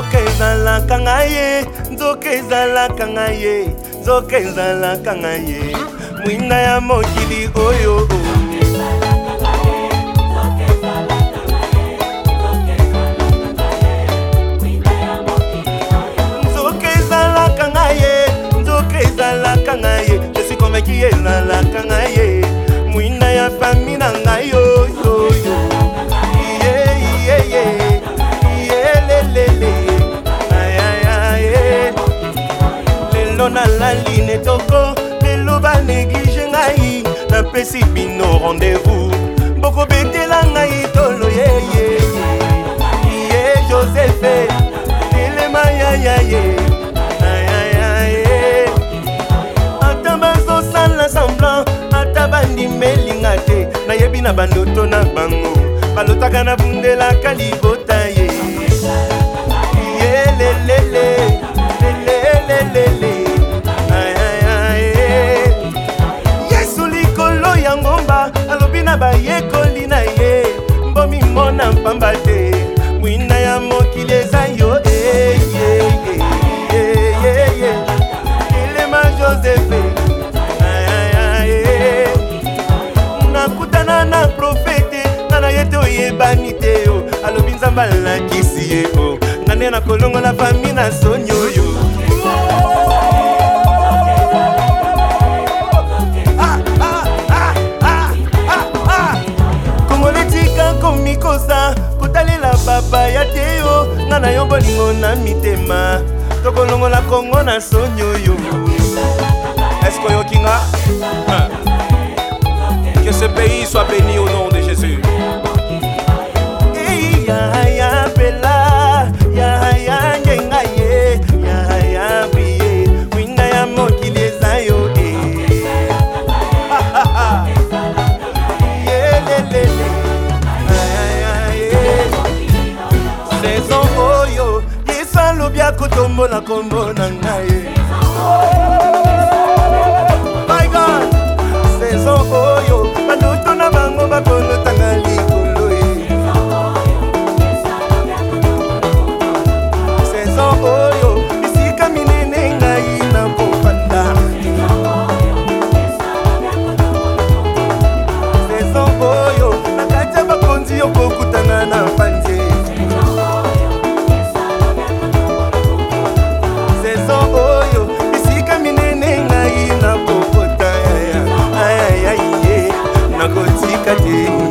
nzoka ezalaka ngai ye nzoka ezalaka ngai ye nzoka ezalaka ngai ye mwinda ya mokili oyo oh, oh. napesi bino rendez-vous bokobetela ngai tolo yeye ye josefe telema yayaye ata bazosala semblan ata bandimelinga te nayebi na bandoto na bango balotaka na bundelaka libota ye balakisi ye o nga nde nakolongola fami na soni oyo kongoletika komikosa kotalela babaya te yo nga na yo bolingo na mitema tokolongola kongo na soni oyo eske oyoki nga que ce pays soit béni au nom kotombola kombo na ngai myga saison oyo balutu na bango bakolotanga likolo ye saison oyo bisika minene ngai na kofanda saison oyo na kati ya bakonzi okokutana na troca de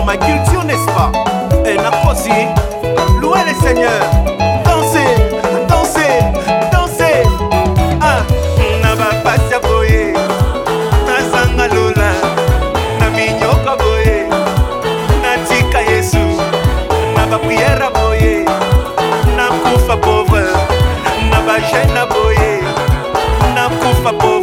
pour ma culture, n'est-ce pas Et Nakrosi, louez les seigneurs, dansez, dansez, dansez. Ah, Naba Passia Boye, Nazanga Lola, Naminyoka Boye, Natika Yesu, Naba Priera Boye, Nakoufa Pauvre, Naba Jena Boye, Nakoufa Pauvre.